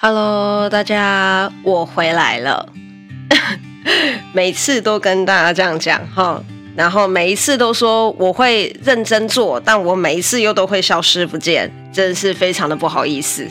Hello，大家，我回来了。每次都跟大家这样讲哈，然后每一次都说我会认真做，但我每一次又都会消失不见，真是非常的不好意思。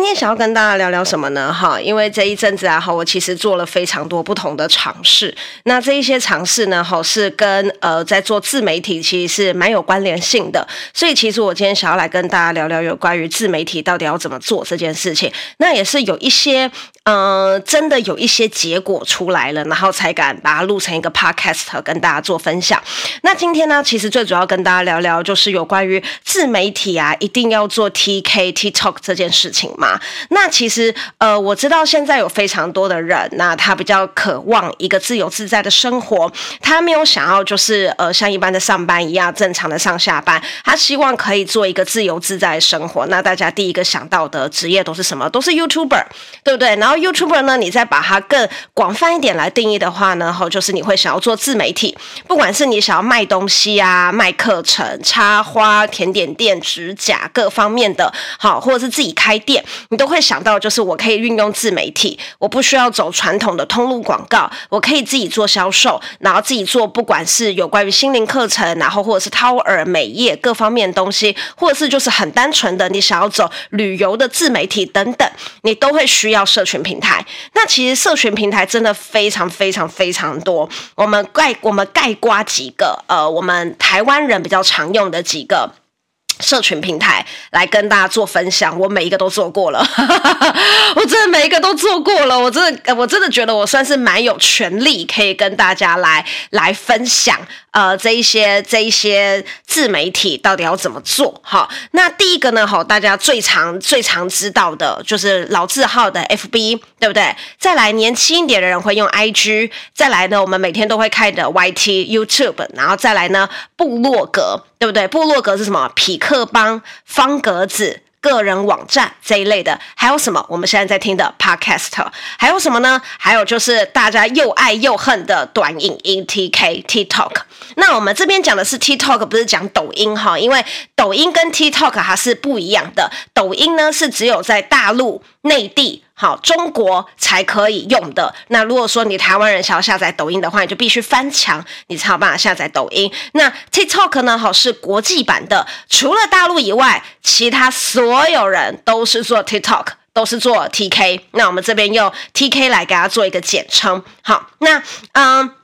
今天想要跟大家聊聊什么呢？哈，因为这一阵子啊，哈，我其实做了非常多不同的尝试。那这一些尝试呢，哈，是跟呃在做自媒体其实是蛮有关联性的。所以其实我今天想要来跟大家聊聊有关于自媒体到底要怎么做这件事情。那也是有一些。呃，真的有一些结果出来了，然后才敢把它录成一个 podcast 跟大家做分享。那今天呢，其实最主要跟大家聊聊，就是有关于自媒体啊，一定要做 TK TikTok 这件事情嘛。那其实呃，我知道现在有非常多的人，那他比较渴望一个自由自在的生活，他没有想要就是呃像一般的上班一样正常的上下班，他希望可以做一个自由自在的生活。那大家第一个想到的职业都是什么？都是 YouTuber，对不对？然后。YouTuber 呢，你再把它更广泛一点来定义的话呢，哈，就是你会想要做自媒体，不管是你想要卖东西啊、卖课程、插花、甜点店、指甲各方面的，好，或者是自己开店，你都会想到，就是我可以运用自媒体，我不需要走传统的通路广告，我可以自己做销售，然后自己做，不管是有关于心灵课程，然后或者是掏耳美业各方面的东西，或者是就是很单纯的你想要走旅游的自媒体等等，你都会需要社群平台，那其实社群平台真的非常非常非常多。我们概我们概括几个，呃，我们台湾人比较常用的几个。社群平台来跟大家做分享，我每一个都做过了，我真的每一个都做过了，我真的我真的觉得我算是蛮有权利可以跟大家来来分享，呃，这一些这一些自媒体到底要怎么做？好，那第一个呢，好，大家最常最常知道的就是老字号的 FB，对不对？再来年轻一点的人会用 IG，再来呢，我们每天都会开的 YT、YouTube，然后再来呢，部落格。对不对？部落格是什么？匹克邦、方格子、个人网站这一类的，还有什么？我们现在在听的 Podcast，还有什么呢？还有就是大家又爱又恨的短影音 TK TikTok。那我们这边讲的是 TikTok，不是讲抖音哈，因为抖音跟 TikTok 它是不一样的。抖音呢是只有在大陆、内地。好，中国才可以用的。那如果说你台湾人想要下载抖音的话，你就必须翻墙，你才有办法下载抖音。那 TikTok 呢？好，是国际版的，除了大陆以外，其他所有人都是做 TikTok，都是做 TK。那我们这边用 TK 来给它做一个简称。好，那嗯。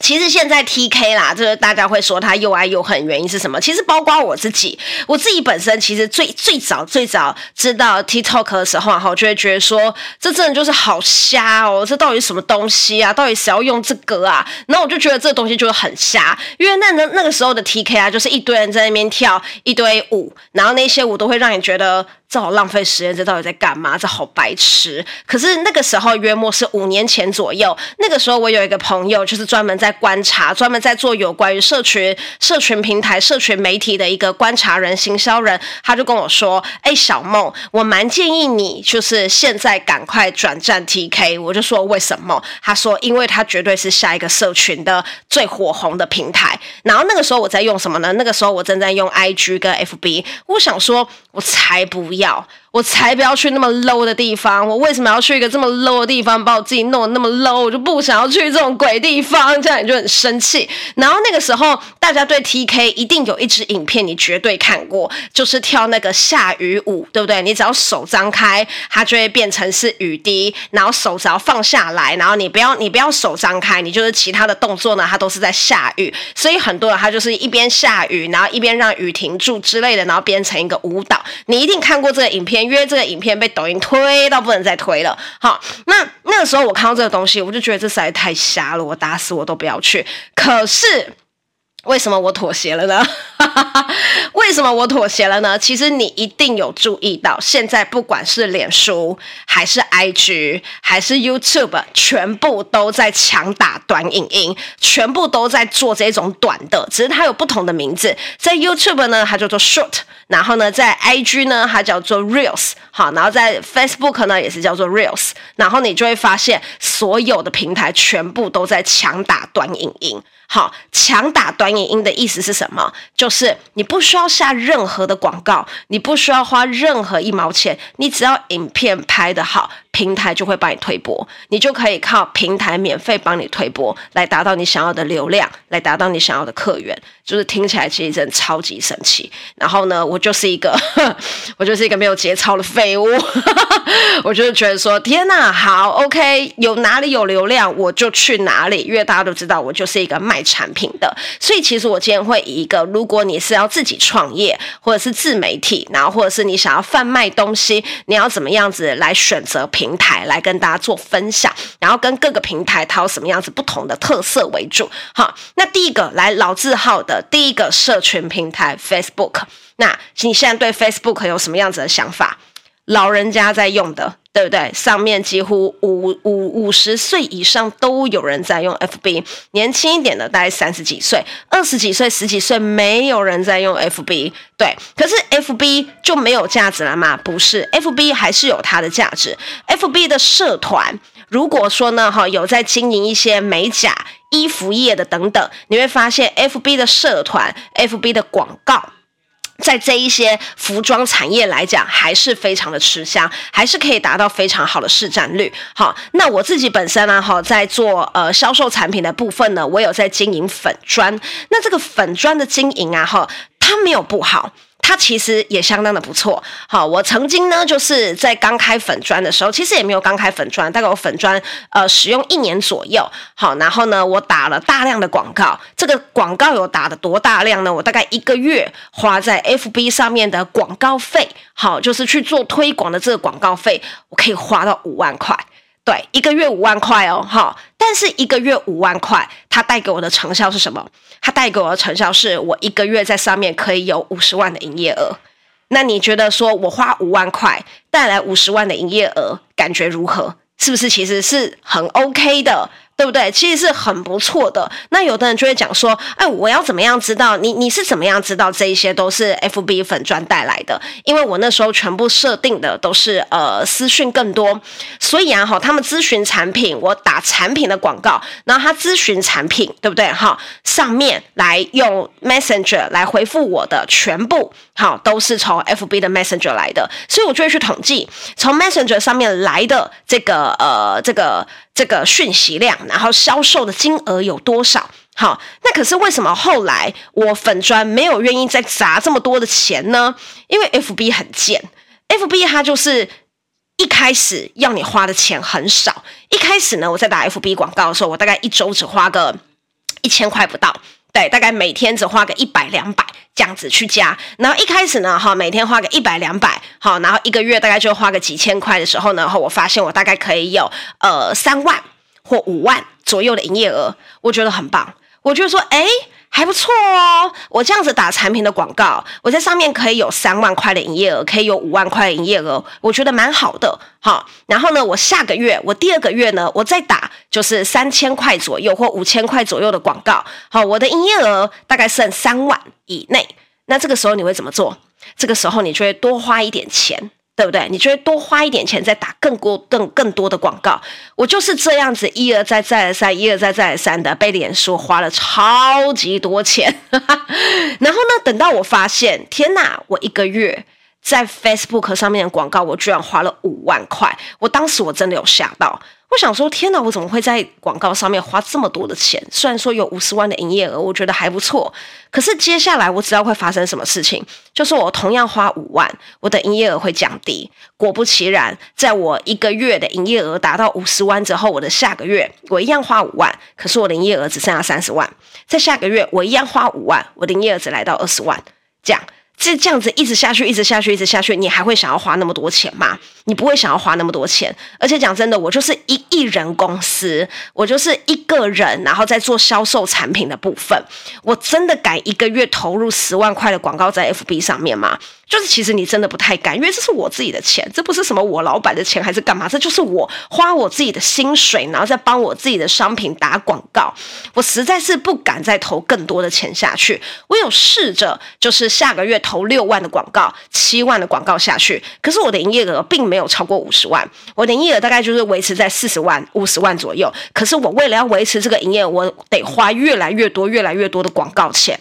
其实现在 TK 啦，就是大家会说他又爱又恨，原因是什么？其实包括我自己，我自己本身其实最最早最早知道 TikTok 的时候啊，我就会觉得说，这真的就是好瞎哦，这到底什么东西啊？到底谁要用这个啊？然后我就觉得这个东西就是很瞎，因为那那那个时候的 TK 啊，就是一堆人在那边跳一堆舞，然后那些舞都会让你觉得。这好浪费时间，这到底在干嘛？这好白痴。可是那个时候约莫是五年前左右，那个时候我有一个朋友，就是专门在观察，专门在做有关于社群、社群平台、社群媒体的一个观察人、行销人，他就跟我说：“哎，小梦，我蛮建议你，就是现在赶快转战 TK。”我就说：“为什么？”他说：“因为他绝对是下一个社群的最火红的平台。”然后那个时候我在用什么呢？那个时候我正在用 IG 跟 FB。我想说，我才不要。我才不要去那么 low 的地方！我为什么要去一个这么 low 的地方，把我自己弄得那么 low？我就不想要去这种鬼地方，这样你就很生气。然后那个时候，大家对 TK 一定有一支影片，你绝对看过，就是跳那个下雨舞，对不对？你只要手张开，它就会变成是雨滴，然后手只要放下来，然后你不要你不要手张开，你就是其他的动作呢，它都是在下雨。所以很多人他就是一边下雨，然后一边让雨停住之类的，然后变成一个舞蹈。你一定看过这个影片。因为这个影片被抖音推到不能再推了，好，那那个时候我看到这个东西，我就觉得这实在太瞎了，我打死我都不要去。可是。为什么我妥协了呢？为什么我妥协了呢？其实你一定有注意到，现在不管是脸书还是 IG 还是 YouTube，全部都在强打短影音，全部都在做这种短的，只是它有不同的名字。在 YouTube 呢，它叫做 Short，然后呢，在 IG 呢，它叫做 Reels，好，然后在 Facebook 呢，也是叫做 Reels，然后你就会发现，所有的平台全部都在强打短影音。好，强打短音的意思是什么？就是你不需要下任何的广告，你不需要花任何一毛钱，你只要影片拍得好。平台就会帮你推播，你就可以靠平台免费帮你推播，来达到你想要的流量，来达到你想要的客源。就是听起来其实真的超级神奇。然后呢，我就是一个，我就是一个没有节操的废物。我就觉得说，天哪，好，OK，有哪里有流量我就去哪里，因为大家都知道我就是一个卖产品的。所以其实我今天会以一个，如果你是要自己创业，或者是自媒体，然后或者是你想要贩卖东西，你要怎么样子来选择平台来跟大家做分享，然后跟各个平台它有什么样子不同的特色为主。好，那第一个来老字号的第一个社群平台 Facebook，那你现在对 Facebook 有什么样子的想法？老人家在用的，对不对？上面几乎五五五十岁以上都有人在用 FB，年轻一点的大概三十几岁、二十几岁、十几岁没有人在用 FB。对，可是 FB 就没有价值了吗？不是，FB 还是有它的价值。FB 的社团，如果说呢，哈，有在经营一些美甲、衣服业的等等，你会发现 FB 的社团、FB 的广告。在这一些服装产业来讲，还是非常的吃香，还是可以达到非常好的市占率。好，那我自己本身呢，哈，在做呃销售产品的部分呢，我有在经营粉砖。那这个粉砖的经营啊，哈，它没有不好。它其实也相当的不错，好，我曾经呢就是在刚开粉砖的时候，其实也没有刚开粉砖，大概我粉砖呃使用一年左右，好，然后呢我打了大量的广告，这个广告有打的多大量呢？我大概一个月花在 FB 上面的广告费，好，就是去做推广的这个广告费，我可以花到五万块。对，一个月五万块哦，哈，但是一个月五万块，它带给我的成效是什么？它带给我的成效是我一个月在上面可以有五十万的营业额。那你觉得说我花五万块带来五十万的营业额，感觉如何？是不是其实是很 OK 的？对不对？其实是很不错的。那有的人就会讲说：“哎，我要怎么样知道你？你是怎么样知道这一些都是 FB 粉专带来的？因为我那时候全部设定的都是呃私讯更多，所以啊哈，他们咨询产品，我打产品的广告，然后他咨询产品，对不对？哈，上面来用 Messenger 来回复我的全部，好，都是从 FB 的 Messenger 来的，所以我就会去统计从 Messenger 上面来的这个呃这个。这个讯息量，然后销售的金额有多少？好，那可是为什么后来我粉砖没有愿意再砸这么多的钱呢？因为 FB 很贱，FB 它就是一开始要你花的钱很少。一开始呢，我在打 FB 广告的时候，我大概一周只花个一千块不到，对，大概每天只花个一百两百这样子去加。然后一开始呢，哈，每天花个一百两百。好，然后一个月大概就花个几千块的时候呢，后我发现我大概可以有呃三万或五万左右的营业额，我觉得很棒。我觉得说，哎，还不错哦。我这样子打产品的广告，我在上面可以有三万块的营业额，可以有五万块的营业额，我觉得蛮好的。好，然后呢，我下个月，我第二个月呢，我再打就是三千块左右或五千块左右的广告。好，我的营业额大概剩三万以内。那这个时候你会怎么做？这个时候你就会多花一点钱，对不对？你就会多花一点钱，再打更多、更更多的广告。我就是这样子一而再、再而三、一而再、再而三的被脸书花了超级多钱。然后呢，等到我发现，天哪，我一个月在 Facebook 上面的广告，我居然花了五万块。我当时我真的有吓到。我想说，天哪，我怎么会在广告上面花这么多的钱？虽然说有五十万的营业额，我觉得还不错。可是接下来我知道会发生什么事情，就是我同样花五万，我的营业额会降低。果不其然，在我一个月的营业额达到五十万之后，我的下个月我一样花五万，可是我的营业额只剩下三十万。在下个月我一样花五万，我的营业额只来到二十万，这样。这这样子一直下去，一直下去，一直下去，你还会想要花那么多钱吗？你不会想要花那么多钱。而且讲真的，我就是一一人公司，我就是一个人，然后在做销售产品的部分，我真的敢一个月投入十万块的广告在 FB 上面吗？就是其实你真的不太敢，因为这是我自己的钱，这不是什么我老板的钱还是干嘛？这就是我花我自己的薪水，然后再帮我自己的商品打广告。我实在是不敢再投更多的钱下去。我有试着，就是下个月。投六万的广告、七万的广告下去，可是我的营业额并没有超过五十万，我的营业额大概就是维持在四十万、五十万左右。可是我为了要维持这个营业额，我得花越来越多、越来越多的广告钱。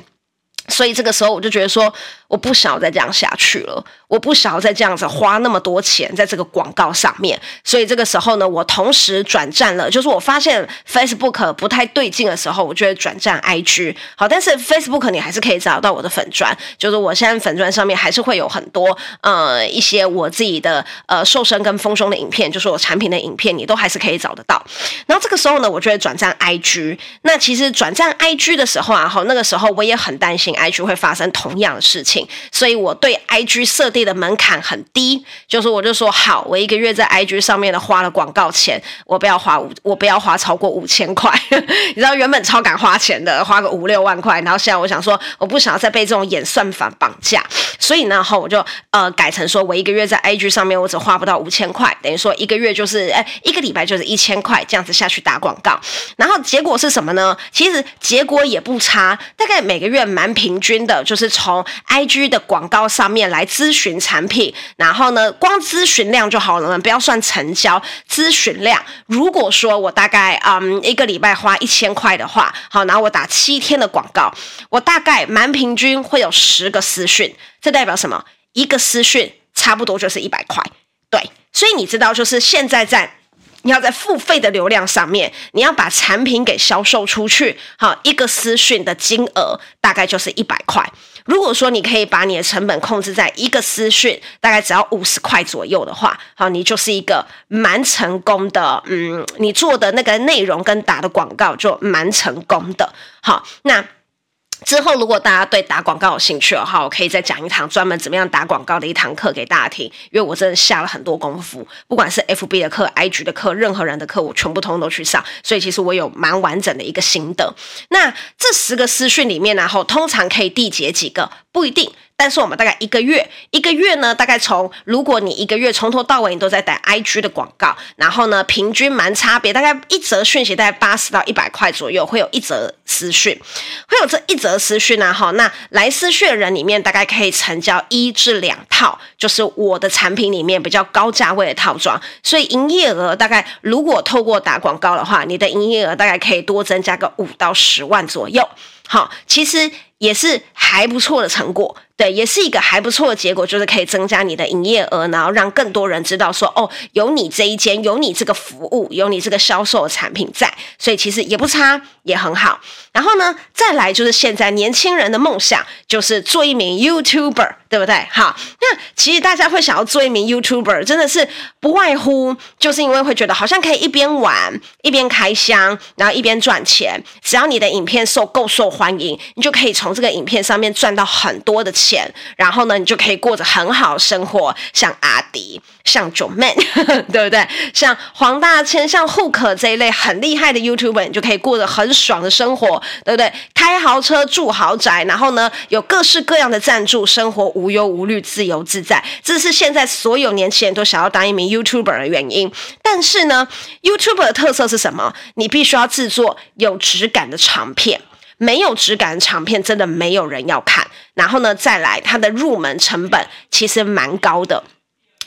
所以这个时候我就觉得说，我不想要再这样下去了，我不想要再这样子花那么多钱在这个广告上面。所以这个时候呢，我同时转战了，就是我发现 Facebook 不太对劲的时候，我就会转战 IG。好，但是 Facebook 你还是可以找到我的粉专，就是我现在粉专上面还是会有很多呃一些我自己的呃瘦身跟丰胸的影片，就是我产品的影片，你都还是可以找得到。然后这个时候呢，我就会转战 IG。那其实转战 IG 的时候啊，好，那个时候我也很担心。IG 会发生同样的事情，所以我对 IG 设定的门槛很低，就是我就说好，我一个月在 IG 上面的花了广告钱，我不要花五，我不要花超过五千块。你知道原本超敢花钱的，花个五六万块，然后现在我想说，我不想要再被这种演算法绑架，所以呢，后我就呃改成说我一个月在 IG 上面我只花不到五千块，等于说一个月就是哎一个礼拜就是一千块这样子下去打广告，然后结果是什么呢？其实结果也不差，大概每个月蛮平。平均的，就是从 IG 的广告上面来咨询产品，然后呢，光咨询量就好了，不要算成交，咨询量。如果说我大概嗯一个礼拜花一千块的话，好，然后我打七天的广告，我大概蛮平均会有十个私讯，这代表什么？一个私讯差不多就是一百块，对。所以你知道，就是现在在。你要在付费的流量上面，你要把产品给销售出去，好，一个私讯的金额大概就是一百块。如果说你可以把你的成本控制在一个私讯大概只要五十块左右的话，好，你就是一个蛮成功的，嗯，你做的那个内容跟打的广告就蛮成功的，好，那。之后，如果大家对打广告有兴趣的话，我可以再讲一堂专门怎么样打广告的一堂课给大家听，因为我真的下了很多功夫，不管是 FB 的课、IG 的课，任何人的课，我全部通通都去上，所以其实我有蛮完整的一个心得。那这十个私讯里面呢，然后通常可以缔结几个？不一定。但是我们大概一个月，一个月呢，大概从如果你一个月从头到尾你都在打 IG 的广告，然后呢，平均蛮差别，大概一则讯息大概八十到一百块左右，会有一则私讯，会有这一则私讯呢，哈，那来私讯的人里面大概可以成交一至两套，就是我的产品里面比较高价位的套装，所以营业额大概如果透过打广告的话，你的营业额大概可以多增加个五到十万左右，好，其实也是还不错的成果。对，也是一个还不错的结果，就是可以增加你的营业额，然后让更多人知道说，哦，有你这一间，有你这个服务，有你这个销售的产品在，所以其实也不差，也很好。然后呢，再来就是现在年轻人的梦想，就是做一名 YouTuber，对不对？好，那其实大家会想要做一名 YouTuber，真的是不外乎就是因为会觉得好像可以一边玩一边开箱，然后一边赚钱。只要你的影片受够受欢迎，你就可以从这个影片上面赚到很多的钱。钱，然后呢，你就可以过着很好生活，像阿迪，像 j o m a n 对不对？像黄大千，像 Hook 这一类很厉害的 YouTuber，你就可以过着很爽的生活，对不对？开豪车，住豪宅，然后呢，有各式各样的赞助，生活无忧无虑，自由自在。这是现在所有年轻人都想要当一名 YouTuber 的原因。但是呢，YouTuber 的特色是什么？你必须要制作有质感的长片。没有质感的长片，真的没有人要看。然后呢，再来它的入门成本其实蛮高的。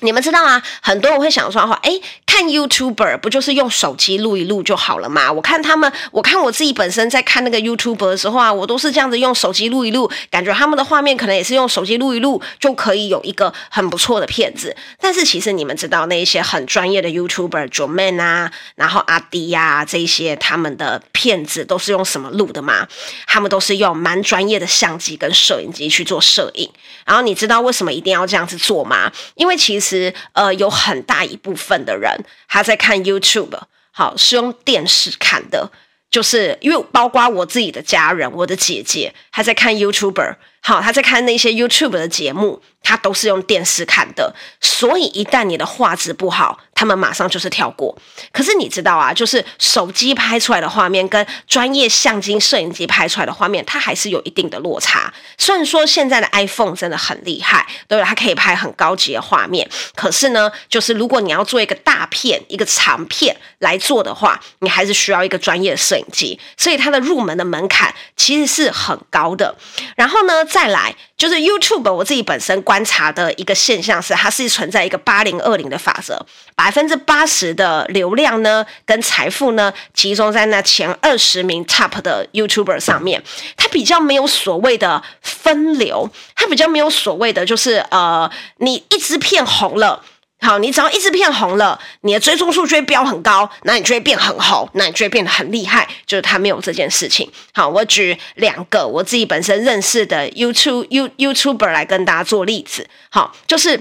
你们知道吗，很多人会想说的话，诶，看 YouTuber 不就是用手机录一录就好了吗？我看他们，我看我自己本身在看那个 YouTuber 的时候啊，我都是这样子用手机录一录，感觉他们的画面可能也是用手机录一录就可以有一个很不错的片子。但是其实你们知道那一些很专业的 YouTuber j o m a n 啊，然后阿迪呀、啊、这一些他们的片子都是用什么录的吗？他们都是用蛮专业的相机跟摄影机去做摄影。然后你知道为什么一定要这样子做吗？因为。其实，呃，有很大一部分的人他在看 YouTube，好，是用电视看的，就是因为包括我自己的家人，我的姐姐，她在看 YouTuber，好，他在看那些 YouTube 的节目。他都是用电视看的，所以一旦你的画质不好，他们马上就是跳过。可是你知道啊，就是手机拍出来的画面跟专业相机、摄影机拍出来的画面，它还是有一定的落差。虽然说现在的 iPhone 真的很厉害，对？它可以拍很高级的画面，可是呢，就是如果你要做一个大片、一个长片来做的话，你还是需要一个专业摄影机。所以它的入门的门槛其实是很高的。然后呢，再来就是 YouTube，我自己本身观察的一个现象是，它是存在一个八零二零的法则，百分之八十的流量呢跟财富呢集中在那前二十名 Top 的 YouTuber 上面，它比较没有所谓的分流，它比较没有所谓的就是呃，你一支片红了。好，你只要一支片红了，你的追踪数就会飙很高，那你就会变很红，那你就会变得很厉害。就是他没有这件事情。好，我举两个我自己本身认识的 YouTube You YouTuber 来跟大家做例子。好，就是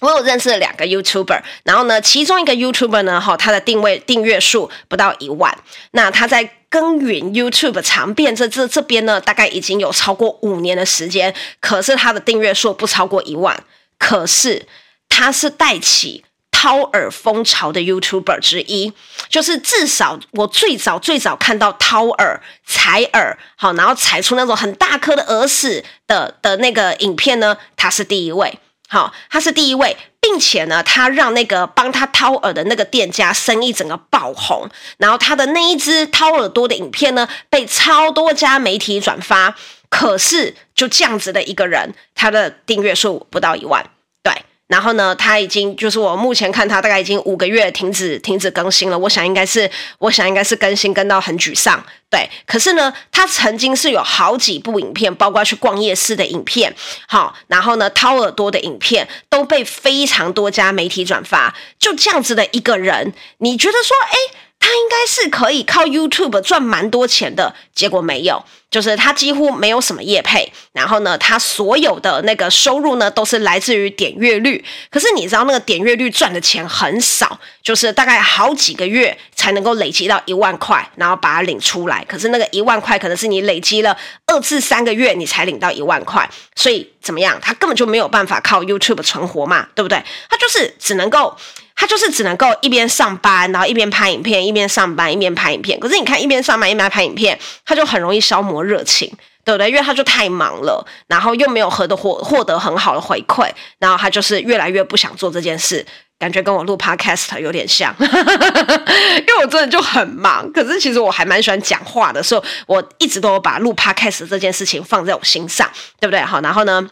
我有认识了两个 YouTuber，然后呢，其中一个 YouTuber 呢，哈，他的定位订阅数不到一万，那他在耕耘 YouTube 长变这这这边呢，大概已经有超过五年的时间，可是他的订阅数不超过一万，可是。他是带起掏耳风潮的 YouTuber 之一，就是至少我最早最早看到掏耳采耳，好，然后采出那种很大颗的耳屎的的那个影片呢，他是第一位，好，他是第一位，并且呢，他让那个帮他掏耳的那个店家生意整个爆红，然后他的那一支掏耳朵的影片呢，被超多家媒体转发，可是就这样子的一个人，他的订阅数不到一万。然后呢，他已经就是我目前看他大概已经五个月停止停止更新了。我想应该是，我想应该是更新更到很沮丧。对，可是呢，他曾经是有好几部影片，包括去逛夜市的影片，好，然后呢，掏耳朵的影片都被非常多家媒体转发。就这样子的一个人，你觉得说，哎？他应该是可以靠 YouTube 赚蛮多钱的，结果没有，就是他几乎没有什么业配，然后呢，他所有的那个收入呢都是来自于点阅率，可是你知道那个点阅率赚的钱很少，就是大概好几个月才能够累积到一万块，然后把它领出来，可是那个一万块可能是你累积了二至三个月你才领到一万块，所以怎么样，他根本就没有办法靠 YouTube 存活嘛，对不对？他就是只能够。他就是只能够一边上班，然后一边拍影片，一边上班一边拍影片。可是你看，一边上班一边拍影片，他就很容易消磨热情，对不对？因为他就太忙了，然后又没有获得获获得很好的回馈，然后他就是越来越不想做这件事。感觉跟我录 Podcast 有点像，因为我真的就很忙。可是其实我还蛮喜欢讲话的，所以我一直都把录 Podcast 这件事情放在我心上，对不对？好，然后呢？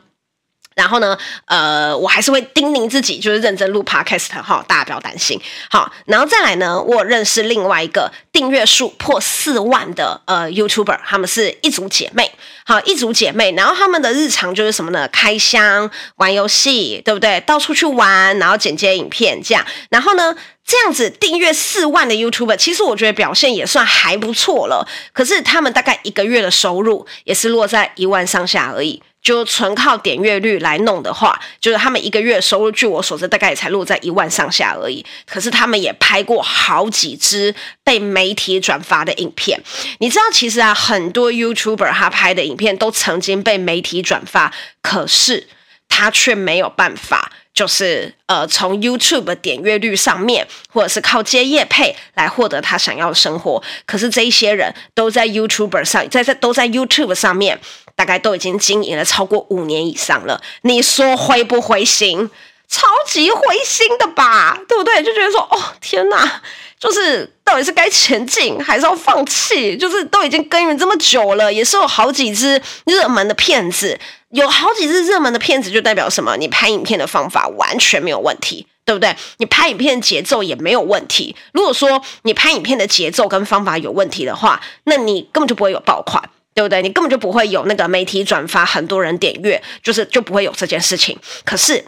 然后呢，呃，我还是会叮咛自己，就是认真录 podcast 哈，大家不要担心。好，然后再来呢，我认识另外一个订阅数破四万的呃 YouTuber，他们是一组姐妹，好，一组姐妹，然后他们的日常就是什么呢？开箱、玩游戏，对不对？到处去玩，然后剪接影片这样。然后呢，这样子订阅四万的 YouTuber，其实我觉得表现也算还不错了。可是他们大概一个月的收入也是落在一万上下而已。就纯靠点阅率来弄的话，就是他们一个月收入，据我所知，大概也才落在一万上下而已。可是他们也拍过好几支被媒体转发的影片。你知道，其实啊，很多 YouTuber 他拍的影片都曾经被媒体转发，可是他却没有办法，就是呃，从 YouTube 点阅率上面，或者是靠接业配来获得他想要的生活。可是这一些人都在 YouTube 上，在在都在 YouTube 上面。大概都已经经营了超过五年以上了，你说灰不灰心？超级灰心的吧，对不对？就觉得说，哦，天哪，就是到底是该前进还是要放弃？就是都已经耕耘这么久了，也是有好几支热门的片子，有好几支热门的片子，就代表什么？你拍影片的方法完全没有问题，对不对？你拍影片的节奏也没有问题。如果说你拍影片的节奏跟方法有问题的话，那你根本就不会有爆款。对不对？你根本就不会有那个媒体转发，很多人点阅，就是就不会有这件事情。可是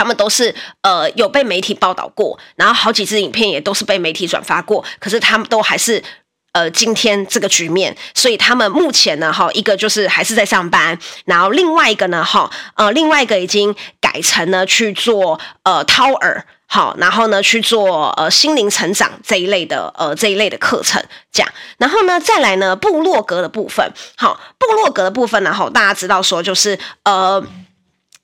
他们都是呃有被媒体报道过，然后好几支影片也都是被媒体转发过，可是他们都还是呃今天这个局面。所以他们目前呢，哈，一个就是还是在上班，然后另外一个呢，哈，呃，另外一个已经改成呢去做呃掏耳。好，然后呢，去做呃心灵成长这一类的呃这一类的课程，这样，然后呢，再来呢部落格的部分，好，部落格的部分呢，哈，大家知道说就是呃，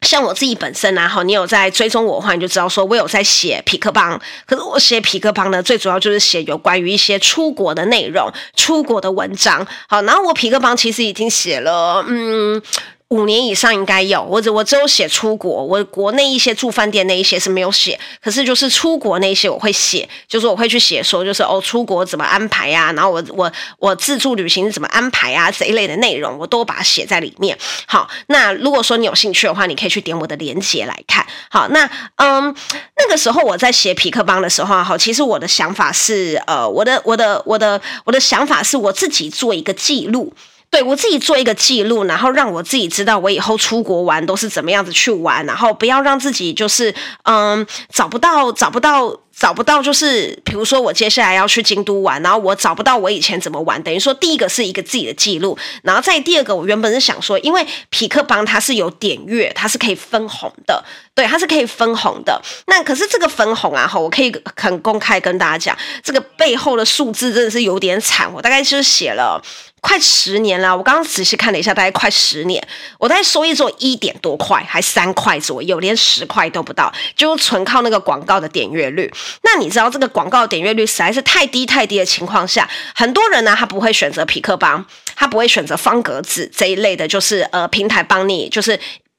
像我自己本身然后，你有在追踪我的话，你就知道说我有在写皮克邦，可是我写皮克邦呢，最主要就是写有关于一些出国的内容、出国的文章，好，然后我皮克邦其实已经写了，嗯。五年以上应该有，我只我只有写出国，我国内一些住饭店那一些是没有写，可是就是出国那些我会写，就是我会去写说，就是哦出国怎么安排呀、然后我我我自助旅行怎么安排啊这一类的内容，我都把它写在里面。好，那如果说你有兴趣的话，你可以去点我的链接来看。好，那嗯那个时候我在写痞客邦的时候，好，其实我的想法是，呃，我的我的我的我的想法是我自己做一个记录。对，我自己做一个记录，然后让我自己知道我以后出国玩都是怎么样子去玩，然后不要让自己就是嗯找不到找不到找不到，就是比如说我接下来要去京都玩，然后我找不到我以前怎么玩，等于说第一个是一个自己的记录，然后再第二个我原本是想说，因为匹克邦它是有点阅，它是可以分红的，对，它是可以分红的。那可是这个分红啊，哈，我可以很公开跟大家讲，这个背后的数字真的是有点惨，我大概就是写了。快十年了，我刚刚仔细看了一下，大概快十年，我大概收益做一点多块，还三块左右，连十块都不到，就纯靠那个广告的点阅率。那你知道这个广告点阅率实在是太低太低的情况下，很多人呢，他不会选择匹克邦，他不会选择方格子这一类的，就是呃平台帮你，就是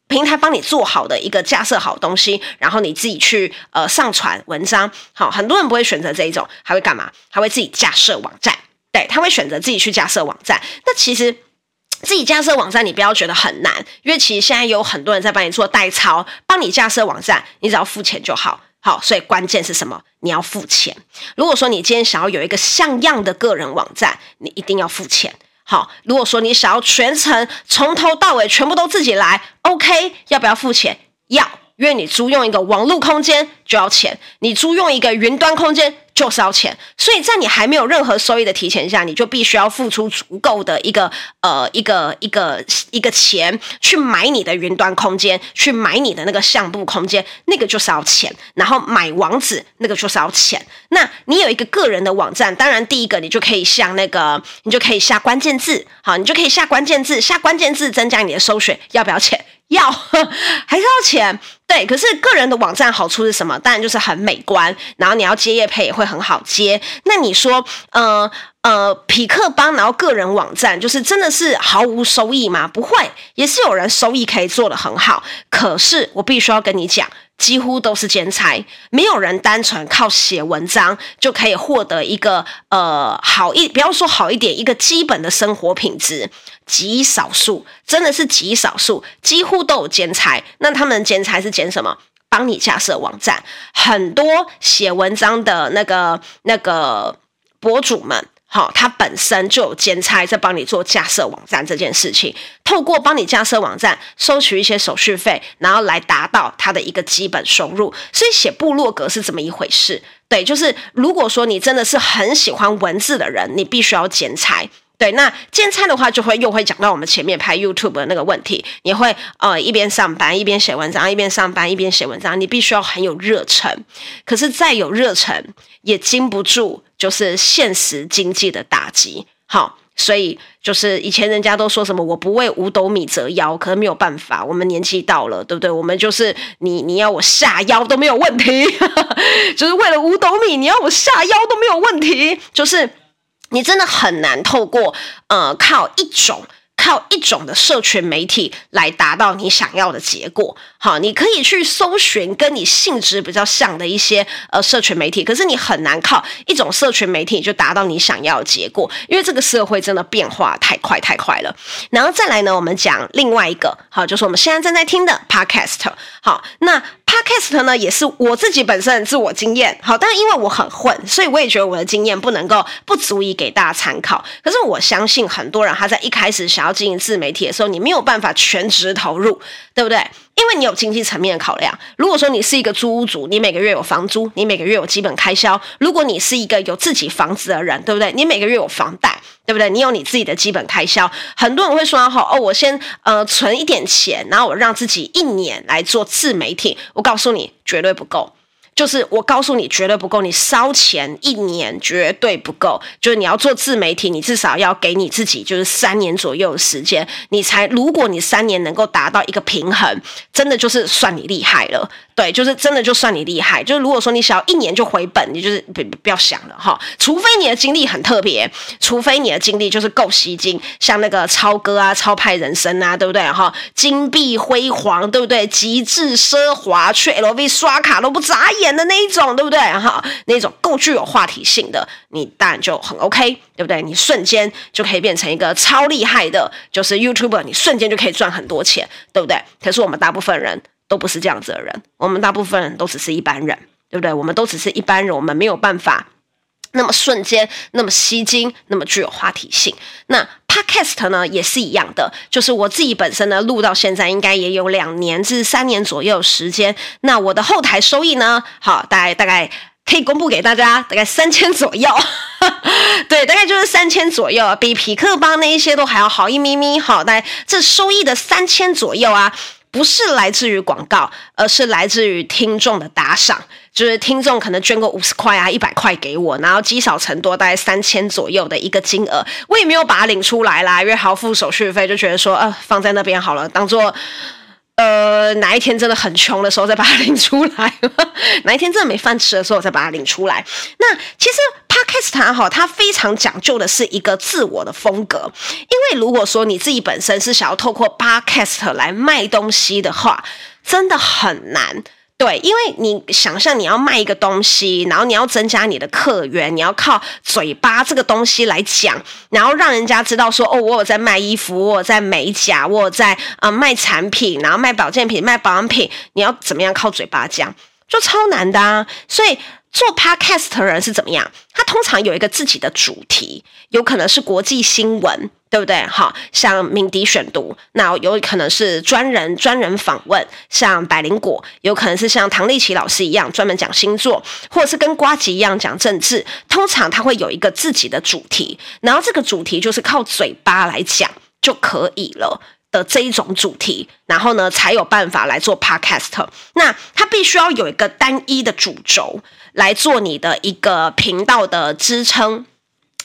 平台帮你做好的一个架设好东西，然后你自己去呃上传文章。好，很多人不会选择这一种，还会干嘛？还会自己架设网站。对，他会选择自己去架设网站。那其实自己架设网站，你不要觉得很难，因为其实现在有很多人在帮你做代操，帮你架设网站，你只要付钱就好。好，所以关键是什么？你要付钱。如果说你今天想要有一个像样的个人网站，你一定要付钱。好，如果说你想要全程从头到尾全部都自己来，OK，要不要付钱？要。因为你租用一个网络空间就要钱，你租用一个云端空间就是要钱，所以在你还没有任何收益的提前下，你就必须要付出足够的一个呃一个一个一个钱去买你的云端空间，去买你的那个相簿空间，那个就是要钱，然后买网址那个就是要钱。那你有一个个人的网站，当然第一个你就可以像那个你就可以下关键字，好，你就可以下关键字，下关键字增加你的搜寻，要不要钱？要，还是要钱？对，可是个人的网站好处是什么？当然就是很美观，然后你要接业配也会很好接。那你说，呃呃，匹克邦，然后个人网站，就是真的是毫无收益吗？不会，也是有人收益可以做得很好。可是我必须要跟你讲。几乎都是兼差，没有人单纯靠写文章就可以获得一个呃好一，不要说好一点，一个基本的生活品质，极少数，真的是极少数，几乎都有兼差。那他们兼差是兼什么？帮你架设网站，很多写文章的那个那个博主们。好，它本身就有兼差在帮你做架设网站这件事情，透过帮你架设网站，收取一些手续费，然后来达到它的一个基本收入。所以写部落格是这么一回事。对，就是如果说你真的是很喜欢文字的人，你必须要兼差。对，那兼差的话，就会又会讲到我们前面拍 YouTube 的那个问题，你会呃一边上班一边写文章，一边上班一边写文章，你必须要很有热忱。可是再有热忱，也经不住就是现实经济的打击。好，所以就是以前人家都说什么我不为五斗米折腰，可是没有办法，我们年纪到了，对不对？我们就是你你要我下腰都没有问题，就是为了五斗米，你要我下腰都没有问题，就是。你真的很难透过呃靠一种靠一种的社群媒体来达到你想要的结果。好，你可以去搜寻跟你性质比较像的一些呃社群媒体，可是你很难靠一种社群媒体就达到你想要的结果，因为这个社会真的变化太快太快了。然后再来呢，我们讲另外一个，好，就是我们现在正在听的 Podcast。好，那。Podcast 呢，也是我自己本身的自我经验，好，但因为我很混，所以我也觉得我的经验不能够不足以给大家参考。可是我相信很多人他在一开始想要经营自媒体的时候，你没有办法全职投入，对不对？因为你有经济层面的考量。如果说你是一个租屋族，你每个月有房租，你每个月有基本开销；如果你是一个有自己房子的人，对不对？你每个月有房贷。对不对？你有你自己的基本开销，很多人会说好哦，我先呃存一点钱，然后我让自己一年来做自媒体。我告诉你，绝对不够。就是我告诉你，绝对不够。你烧钱一年绝对不够。就是你要做自媒体，你至少要给你自己就是三年左右的时间，你才。如果你三年能够达到一个平衡，真的就是算你厉害了。对，就是真的就算你厉害，就是如果说你想要一年就回本，你就是不不要想了哈。除非你的经历很特别，除非你的经历就是够吸睛，像那个超哥啊、超派人生啊，对不对哈？金碧辉煌，对不对？极致奢华，去 LV 刷卡都不眨眼的那一种，对不对哈？那种够具有话题性的，你当然就很 OK，对不对？你瞬间就可以变成一个超厉害的，就是 YouTuber，你瞬间就可以赚很多钱，对不对？可是我们大部分人。都不是这样子的人，我们大部分人都只是一般人，对不对？我们都只是一般人，我们没有办法那么瞬间、那么吸睛、那么具有话题性。那 Podcast 呢也是一样的，就是我自己本身呢录到现在应该也有两年至三年左右时间。那我的后台收益呢，好，大概大概可以公布给大家，大概三千左右，对，大概就是三千左右，比匹克邦那一些都还要好一咪咪。好，大概这收益的三千左右啊。不是来自于广告，而是来自于听众的打赏。就是听众可能捐个五十块啊、一百块给我，然后积少成多，大概三千左右的一个金额，我也没有把它领出来啦，因为还要付手续费，就觉得说，呃，放在那边好了，当做。呃，哪一天真的很穷的时候再把它领出来，哪一天真的没饭吃的时候再把它领出来。那其实 Podcast 哈，它非常讲究的是一个自我的风格，因为如果说你自己本身是想要透过 Podcast 来卖东西的话，真的很难。对，因为你想象你要卖一个东西，然后你要增加你的客源，你要靠嘴巴这个东西来讲，然后让人家知道说，哦，我有在卖衣服，我有在美甲，我有在呃卖产品，然后卖保健品、卖保养品，你要怎么样靠嘴巴讲，就超难的啊。所以做 Podcast 的人是怎么样？他通常有一个自己的主题，有可能是国际新闻。对不对？好，像敏迪选读，那有可能是专人专人访问，像百灵果，有可能是像唐立奇老师一样专门讲星座，或者是跟瓜吉一样讲政治。通常他会有一个自己的主题，然后这个主题就是靠嘴巴来讲就可以了的这一种主题，然后呢才有办法来做 podcast。那它必须要有一个单一的主轴来做你的一个频道的支撑。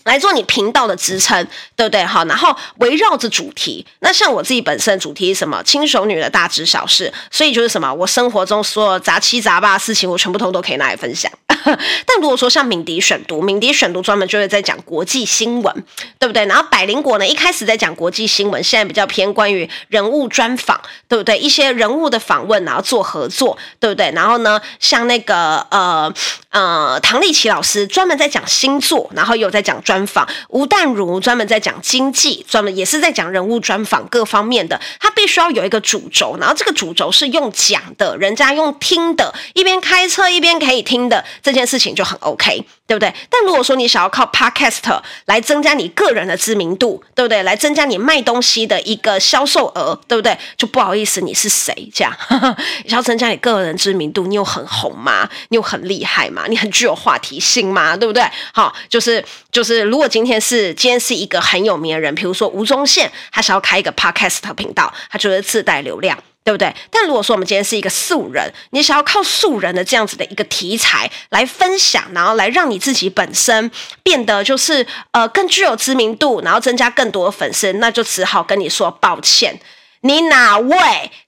来做你频道的支撑，对不对？好，然后围绕着主题。那像我自己本身主题是什么？轻熟女的大知小事，所以就是什么？我生活中所有杂七杂八的事情，我全部通都可以拿来分享。但如果说像敏迪选读，敏迪选读专门就是在讲国际新闻，对不对？然后百灵果呢，一开始在讲国际新闻，现在比较偏关于人物专访，对不对？一些人物的访问，然后做合作，对不对？然后呢，像那个呃呃唐立淇老师专门在讲星座，然后有在讲专专访；吴淡如专门在讲经济，专门也是在讲人物专访各方面的。他必须要有一个主轴，然后这个主轴是用讲的，人家用听的，一边开车一边可以听的。这件事情就很 OK，对不对？但如果说你想要靠 Podcast 来增加你个人的知名度，对不对？来增加你卖东西的一个销售额，对不对？就不好意思，你是谁？这样，要增加你个人知名度，你有很红吗？你有很厉害吗？你很具有话题性吗？对不对？好，就是就是，如果今天是今天是一个很有名的人，比如说吴宗宪，他想要开一个 Podcast 频道，他就是自带流量。对不对？但如果说我们今天是一个素人，你想要靠素人的这样子的一个题材来分享，然后来让你自己本身变得就是呃更具有知名度，然后增加更多的粉丝，那就只好跟你说抱歉。你哪位？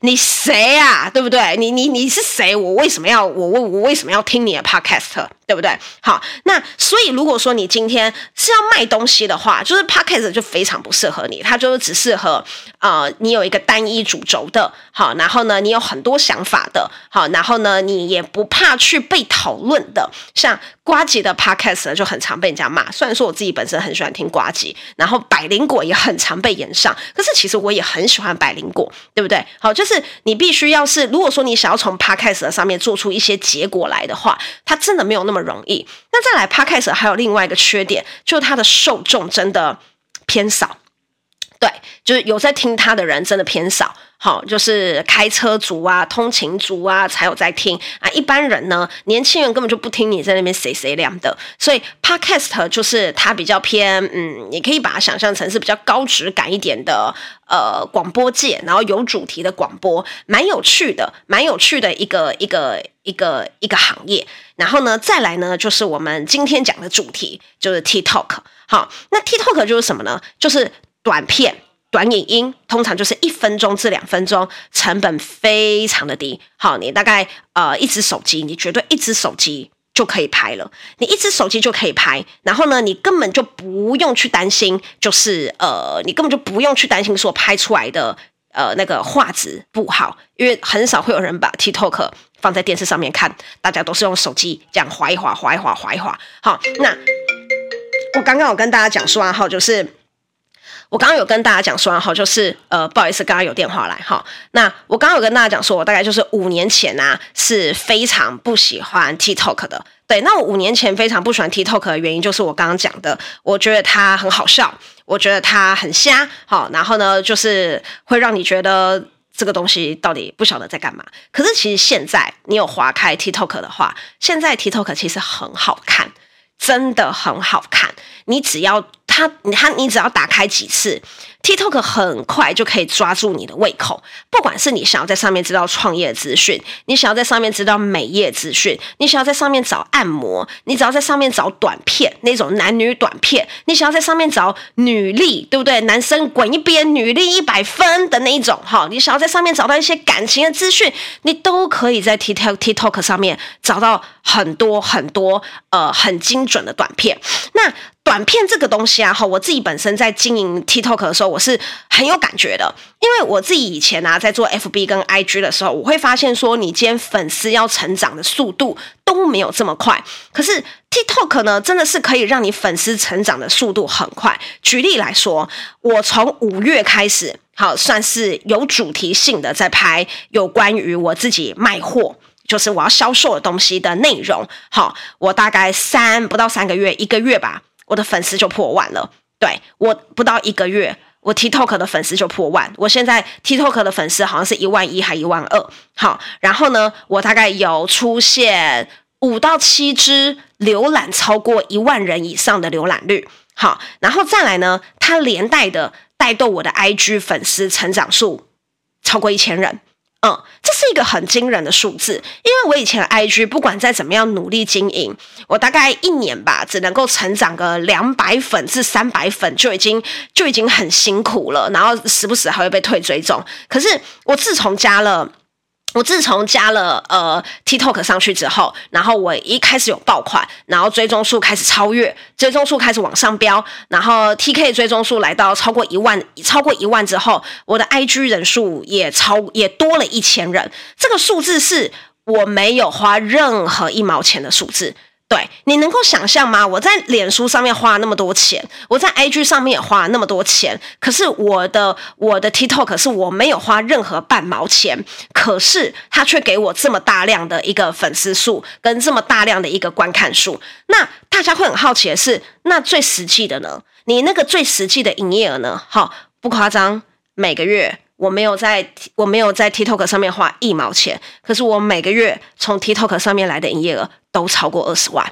你谁啊？对不对？你你你是谁？我为什么要我我我为什么要听你的 podcast？对不对？好，那所以如果说你今天是要卖东西的话，就是 podcast 就非常不适合你，它就是只适合呃你有一个单一主轴的，好，然后呢你有很多想法的，好，然后呢你也不怕去被讨论的，像瓜吉的 podcast 就很常被人家骂。虽然说我自己本身很喜欢听瓜吉，然后百灵果也很常被炎上，可是其实我也很喜欢百灵果，对不对？好，就是你必须要是如果说你想要从 podcast 上面做出一些结果来的话，它真的没有那么。那么容易，那再来 Podcast 还有另外一个缺点，就是它的受众真的偏少。对，就是有在听他的人真的偏少。好，就是开车族啊、通勤族啊才有在听啊，一般人呢，年轻人根本就不听你在那边谁谁亮的。所以 Podcast 就是它比较偏，嗯，你可以把它想象成是比较高质感一点的呃广播界，然后有主题的广播，蛮有趣的，蛮有趣的一个一个一个一个行业。然后呢，再来呢，就是我们今天讲的主题，就是 TikTok。好，那 TikTok 就是什么呢？就是短片。短影音通常就是一分钟至两分钟，成本非常的低。好，你大概呃一只手机，你绝对一只手机就可以拍了。你一只手机就可以拍，然后呢，你根本就不用去担心，就是呃，你根本就不用去担心说拍出来的呃那个画质不好，因为很少会有人把 TikTok 放在电视上面看，大家都是用手机这样滑一滑、滑一滑、滑一滑。好，那我刚刚有跟大家讲说啊，好，就是。我刚刚有跟大家讲说，哈，就是呃，不好意思，刚刚有电话来，哈。那我刚刚有跟大家讲说，我大概就是五年前啊，是非常不喜欢 TikTok 的。对，那我五年前非常不喜欢 TikTok 的原因，就是我刚刚讲的，我觉得它很好笑，我觉得它很瞎，好，然后呢，就是会让你觉得这个东西到底不晓得在干嘛。可是其实现在你有滑开 TikTok 的话，现在 TikTok 其实很好看，真的很好看。你只要。他，他，你只要打开几次，TikTok 很快就可以抓住你的胃口。不管是你想要在上面知道创业资讯，你想要在上面知道美业资讯，你想要在上面找按摩，你只要在上面找短片，那种男女短片，你想要在上面找女力，对不对？男生滚一边，女力一百分的那一种，哈，你想要在上面找到一些感情的资讯，你都可以在 TikTok TikTok 上面找到很多很多呃很精准的短片。那短片这个东西啊，哈，我自己本身在经营 TikTok 的时候，我是很有感觉的。因为我自己以前啊，在做 FB 跟 IG 的时候，我会发现说，你今天粉丝要成长的速度都没有这么快。可是 TikTok 呢，真的是可以让你粉丝成长的速度很快。举例来说，我从五月开始，好，算是有主题性的在拍有关于我自己卖货。就是我要销售的东西的内容，好，我大概三不到三个月，一个月吧，我的粉丝就破万了。对，我不到一个月，我 TikTok 的粉丝就破万。我现在 TikTok 的粉丝好像是一万一还一万二。好，然后呢，我大概有出现五到七支浏览超过一万人以上的浏览率。好，然后再来呢，它连带的带动我的 IG 粉丝成长数超过一千人。嗯，这是一个很惊人的数字，因为我以前 IG 不管再怎么样努力经营，我大概一年吧，只能够成长个两百粉至三百粉，就已经就已经很辛苦了，然后时不时还会被退追踪。可是我自从加了。我自从加了呃 TikTok 上去之后，然后我一开始有爆款，然后追踪数开始超越，追踪数开始往上飙，然后 TK 追踪数来到超过一万，超过一万之后，我的 IG 人数也超也多了一千人，这个数字是我没有花任何一毛钱的数字。对，你能够想象吗？我在脸书上面花了那么多钱，我在 IG 上面也花了那么多钱，可是我的我的 TikTok 是我没有花任何半毛钱，可是他却给我这么大量的一个粉丝数跟这么大量的一个观看数。那大家会很好奇的是，那最实际的呢？你那个最实际的营业额呢？好，不夸张，每个月。我没有在，我没有在 TikTok 上面花一毛钱，可是我每个月从 TikTok 上面来的营业额都超过二十万。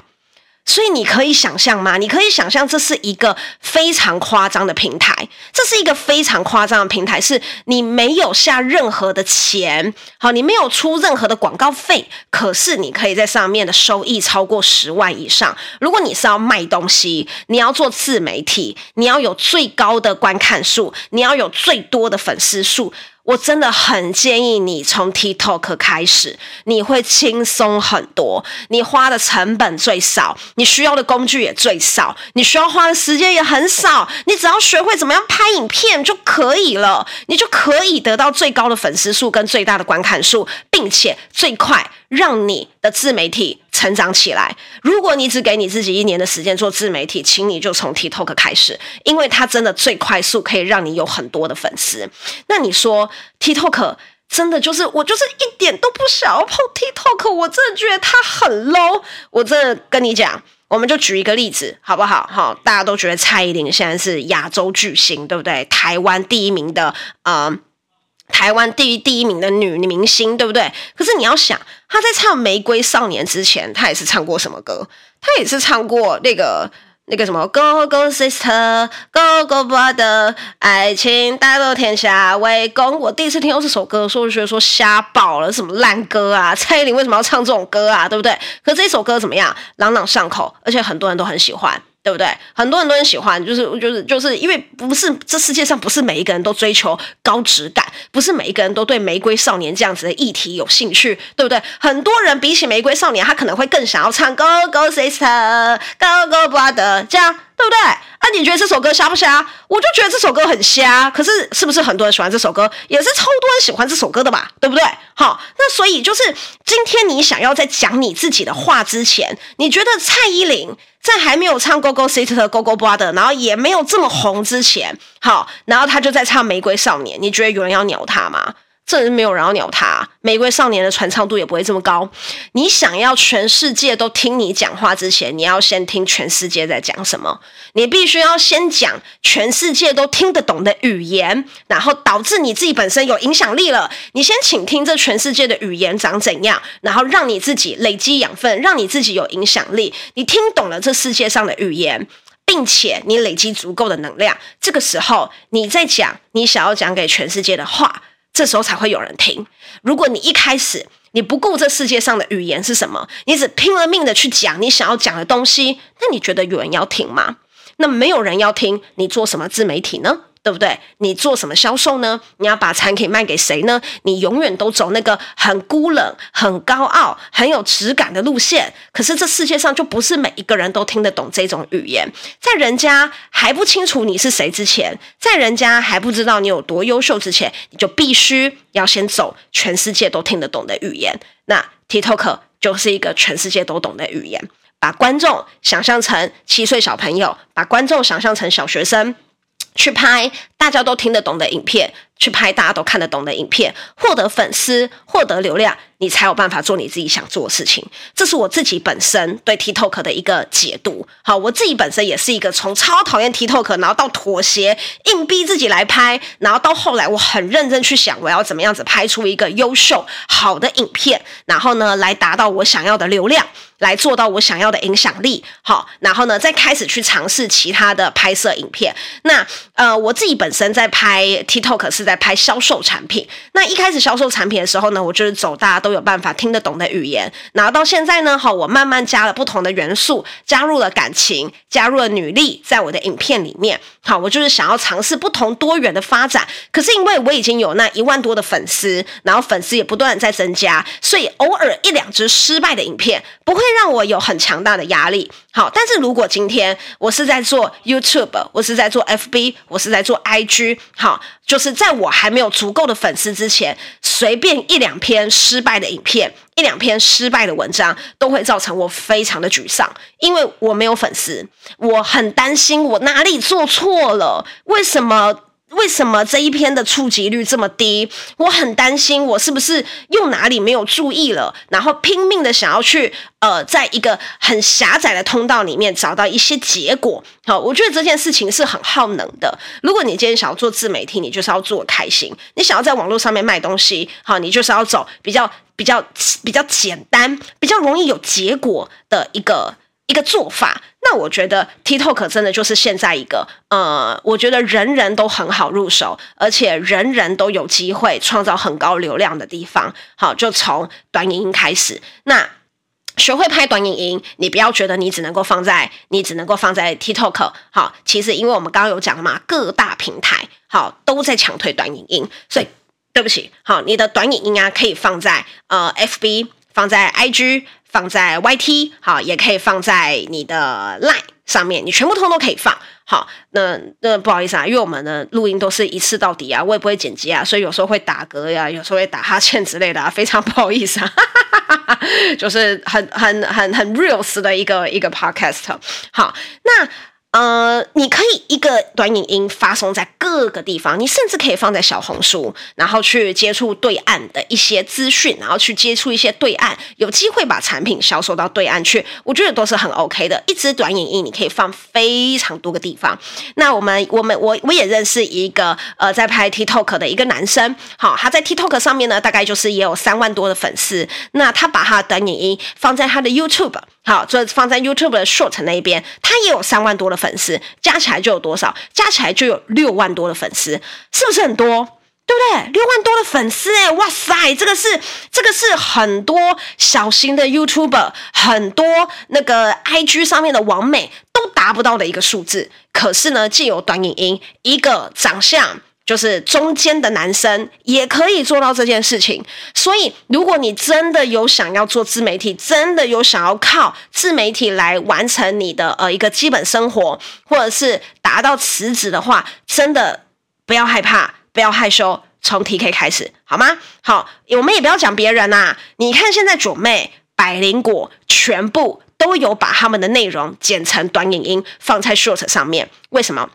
所以你可以想象吗？你可以想象这是一个非常夸张的平台，这是一个非常夸张的平台，是你没有下任何的钱，好，你没有出任何的广告费，可是你可以在上面的收益超过十万以上。如果你是要卖东西，你要做自媒体，你要有最高的观看数，你要有最多的粉丝数。我真的很建议你从 TikTok 开始，你会轻松很多，你花的成本最少，你需要的工具也最少，你需要花的时间也很少，你只要学会怎么样拍影片就可以了，你就可以得到最高的粉丝数跟最大的观看数，并且最快。让你的自媒体成长起来。如果你只给你自己一年的时间做自媒体，请你就从 TikTok 开始，因为它真的最快速，可以让你有很多的粉丝。那你说 TikTok 真的就是我就是一点都不想要碰 TikTok，我真的觉得它很 low。我真的跟你讲，我们就举一个例子好不好？好，大家都觉得蔡依林现在是亚洲巨星，对不对？台湾第一名的，呃。台湾第一第一名的女女明星，对不对？可是你要想，他在唱《玫瑰少年》之前，他也是唱过什么歌？他也是唱过那个那个什么《Go Go Sister》，《Go Go Brother》，爱情大斗天下为公。我第一次听到这首歌的时候，就觉得说瞎爆了，什么烂歌啊！蔡依林为什么要唱这种歌啊？对不对？可这首歌怎么样？朗朗上口，而且很多人都很喜欢。对不对？很多人都很喜欢，就是就是就是因为不是这世界上不是每一个人都追求高质感，不是每一个人都对玫瑰少年这样子的议题有兴趣，对不对？很多人比起玫瑰少年，他可能会更想要唱 Go Go Sister Go Go Brother 这样。对不对？啊，你觉得这首歌瞎不瞎？我就觉得这首歌很瞎。可是，是不是很多人喜欢这首歌？也是超多人喜欢这首歌的吧？对不对？好，那所以就是今天你想要在讲你自己的话之前，你觉得蔡依林在还没有唱《Go Go Sister》《Go Go Brother》，然后也没有这么红之前，好，然后他就在唱《玫瑰少年》，你觉得有人要鸟他吗？这人没有人要鸟他，玫瑰少年的传唱度也不会这么高。你想要全世界都听你讲话之前，你要先听全世界在讲什么。你必须要先讲全世界都听得懂的语言，然后导致你自己本身有影响力了。你先请听这全世界的语言长怎样，然后让你自己累积养分，让你自己有影响力。你听懂了这世界上的语言，并且你累积足够的能量，这个时候你再讲你想要讲给全世界的话。这时候才会有人听。如果你一开始你不顾这世界上的语言是什么，你只拼了命的去讲你想要讲的东西，那你觉得有人要听吗？那没有人要听，你做什么自媒体呢？对不对？你做什么销售呢？你要把产品卖给谁呢？你永远都走那个很孤冷、很高傲、很有质感的路线。可是这世界上就不是每一个人都听得懂这种语言。在人家还不清楚你是谁之前，在人家还不知道你有多优秀之前，你就必须要先走全世界都听得懂的语言。那 TikTok 就是一个全世界都懂的语言。把观众想象成七岁小朋友，把观众想象成小学生。去拍大家都听得懂的影片，去拍大家都看得懂的影片，获得粉丝，获得流量，你才有办法做你自己想做的事情。这是我自己本身对 TikTok 的一个解读。好，我自己本身也是一个从超讨厌 TikTok，然后到妥协，硬逼自己来拍，然后到后来我很认真去想，我要怎么样子拍出一个优秀好的影片，然后呢，来达到我想要的流量。来做到我想要的影响力，好，然后呢，再开始去尝试其他的拍摄影片。那呃，我自己本身在拍 TikTok 是在拍销售产品。那一开始销售产品的时候呢，我就是走大家都有办法听得懂的语言。然后到现在呢，好，我慢慢加了不同的元素，加入了感情，加入了女力，在我的影片里面。好，我就是想要尝试不同多元的发展。可是因为我已经有那一万多的粉丝，然后粉丝也不断在增加，所以偶尔一两支失败的影片不会。让我有很强大的压力。好，但是如果今天我是在做 YouTube，我是在做 FB，我是在做 IG，好，就是在我还没有足够的粉丝之前，随便一两篇失败的影片，一两篇失败的文章，都会造成我非常的沮丧，因为我没有粉丝，我很担心我哪里做错了，为什么？为什么这一篇的触及率这么低？我很担心，我是不是又哪里没有注意了？然后拼命的想要去呃，在一个很狭窄的通道里面找到一些结果。好，我觉得这件事情是很耗能的。如果你今天想要做自媒体，你就是要做开心。你想要在网络上面卖东西，好，你就是要走比较比较比较简单、比较容易有结果的一个一个做法。那我觉得 TikTok 真的就是现在一个，呃，我觉得人人都很好入手，而且人人都有机会创造很高流量的地方。好，就从短影音开始。那学会拍短影音，你不要觉得你只能够放在你只能够放在 TikTok。好，其实因为我们刚刚有讲了嘛，各大平台好都在强推短影音，所以对不起，好，你的短影音啊可以放在呃 FB，放在 IG。放在 YT 好，也可以放在你的 Line 上面，你全部通都可以放好。那那不好意思啊，因为我们的录音都是一次到底啊，我也不会剪辑啊，所以有时候会打嗝呀，有时候会打哈欠之类的啊，非常不好意思啊，就是很很很很 real 的一个一个 podcast。好，那。呃，你可以一个短影音发送在各个地方，你甚至可以放在小红书，然后去接触对岸的一些资讯，然后去接触一些对岸，有机会把产品销售到对岸去，我觉得都是很 OK 的。一支短影音你可以放非常多个地方。那我们我们我我也认识一个呃在拍 TikTok 的一个男生，好，他在 TikTok 上面呢，大概就是也有三万多的粉丝。那他把他的短影音放在他的 YouTube。好，就放在 YouTube 的 Short 那一边，他也有三万多的粉丝，加起来就有多少？加起来就有六万多的粉丝，是不是很多？对不对？六万多的粉丝哎，哇塞，这个是这个是很多小型的 YouTuber，很多那个 IG 上面的网美都达不到的一个数字。可是呢，既有短影音，一个长相就是中间的男生也可以做到这件事情。所以，如果你真的有想要做自媒体，真的有想要靠自媒体来完成你的呃一个基本生活，或者是达到辞职的话，真的不要害怕。不要害羞，从 TK 开始，好吗？好，我们也不要讲别人呐、啊。你看现在九妹、百灵果，全部都有把他们的内容剪成短影音，放在 Short 上面。为什么？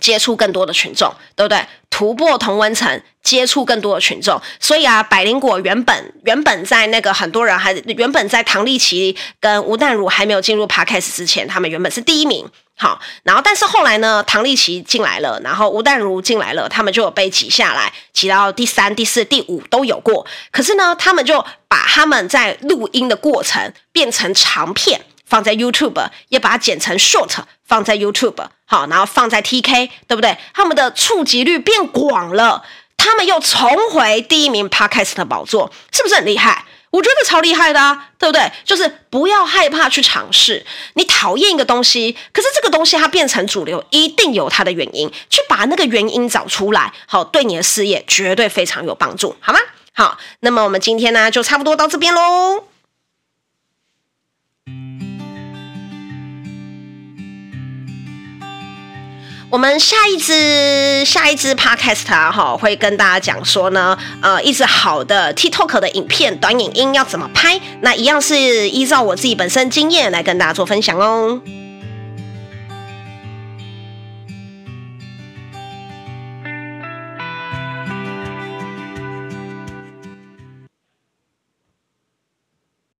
接触更多的群众，对不对？突破同温层，接触更多的群众。所以啊，百灵果原本原本在那个很多人还原本在唐立奇跟吴淡如还没有进入 Podcast 之前，他们原本是第一名。好，然后但是后来呢，唐立奇进来了，然后吴淡如进来了，他们就有被挤下来，挤到第三、第四、第五都有过。可是呢，他们就把他们在录音的过程变成长片，放在 YouTube，也把它剪成 Short，放在 YouTube。好，然后放在 TK，对不对？他们的触及率变广了，他们又重回第一名 Podcast 的宝座，是不是很厉害？我觉得超厉害的啊，对不对？就是不要害怕去尝试。你讨厌一个东西，可是这个东西它变成主流，一定有它的原因。去把那个原因找出来，好，对你的事业绝对非常有帮助，好吗？好，那么我们今天呢，就差不多到这边喽。我们下一支下一支 podcast 啊哈，会跟大家讲说呢，呃，一支好的 TikTok 的影片短影音要怎么拍，那一样是依照我自己本身经验来跟大家做分享哦。